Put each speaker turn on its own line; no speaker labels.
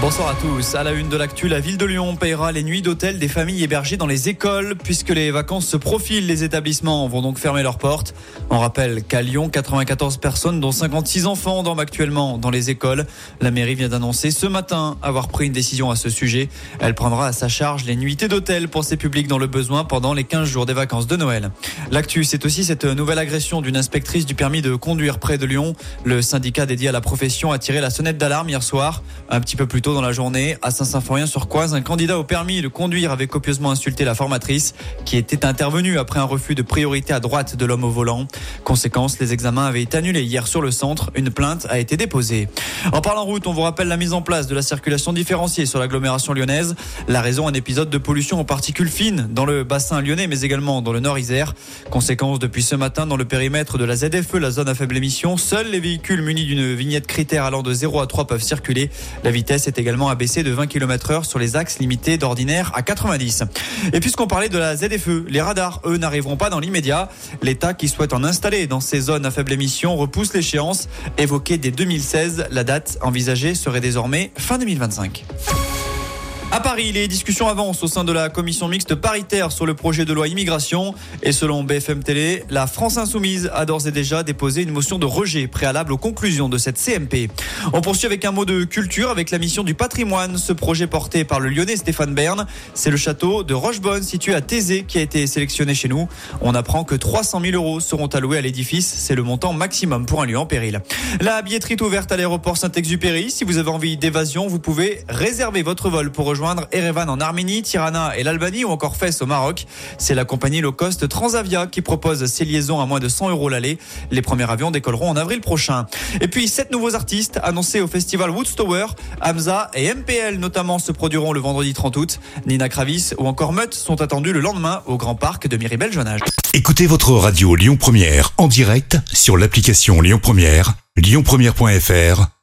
Bonsoir à tous. À la une de l'actu, la ville de Lyon payera les nuits d'hôtel des familles hébergées dans les écoles. Puisque les vacances se profilent, les établissements vont donc fermer leurs portes. On rappelle qu'à Lyon, 94 personnes, dont 56 enfants, dorment actuellement dans les écoles. La mairie vient d'annoncer ce matin avoir pris une décision à ce sujet. Elle prendra à sa charge les nuitées d'hôtel pour ces publics dans le besoin pendant les 15 jours des vacances de Noël. L'actu, c'est aussi cette nouvelle agression d'une inspectrice du permis de conduire près de Lyon. Le syndicat dédié à la profession a tiré la sonnette d'alarme hier soir, un petit peu plus tôt dans la journée, à Saint-Symphorien-sur-Coise, un candidat au permis de conduire avait copieusement insulté la formatrice qui était intervenue après un refus de priorité à droite de l'homme au volant. Conséquence, les examens avaient été annulés hier sur le centre. Une plainte a été déposée. En parlant route, on vous rappelle la mise en place de la circulation différenciée sur l'agglomération lyonnaise. La raison, un épisode de pollution aux particules fines dans le bassin lyonnais, mais également dans le nord Isère. Conséquence, depuis ce matin, dans le périmètre de la ZFE, la zone à faible émission, seuls les véhicules munis d'une vignette critère allant de 0 à 3 peuvent circuler. La vitesse est également abaissé de 20 km heure sur les axes limités d'ordinaire à 90. Et puisqu'on parlait de la ZFE, les radars, eux, n'arriveront pas dans l'immédiat. L'État qui souhaite en installer dans ces zones à faible émission repousse l'échéance. Évoquée dès 2016, la date envisagée serait désormais fin 2025. À Paris, les discussions avancent au sein de la commission mixte paritaire sur le projet de loi immigration. Et selon BFM Télé, la France Insoumise a d'ores et déjà déposé une motion de rejet préalable aux conclusions de cette CMP. On poursuit avec un mot de culture avec la mission du patrimoine. Ce projet porté par le lyonnais Stéphane Bern, c'est le château de Rochebonne situé à Thésée qui a été sélectionné chez nous. On apprend que 300 000 euros seront alloués à l'édifice. C'est le montant maximum pour un lieu en péril. La billetterie est ouverte à l'aéroport Saint-Exupéry. Si vous avez envie d'évasion, vous pouvez réserver votre vol pour rejoindre rejoindre Erevan en Arménie, Tirana et l'Albanie ou encore Fès au Maroc. C'est la compagnie low cost Transavia qui propose ces liaisons à moins de 100 euros l'aller. Les premiers avions décolleront en avril prochain. Et puis, sept nouveaux artistes annoncés au festival Woodstower. Hamza et MPL notamment se produiront le vendredi 30 août. Nina Kravis ou encore Mutt sont attendus le lendemain au Grand Parc de Miribel-Jonage.
Écoutez votre radio Lyon Première en direct sur l'application Lyon Première, lyonpremière.fr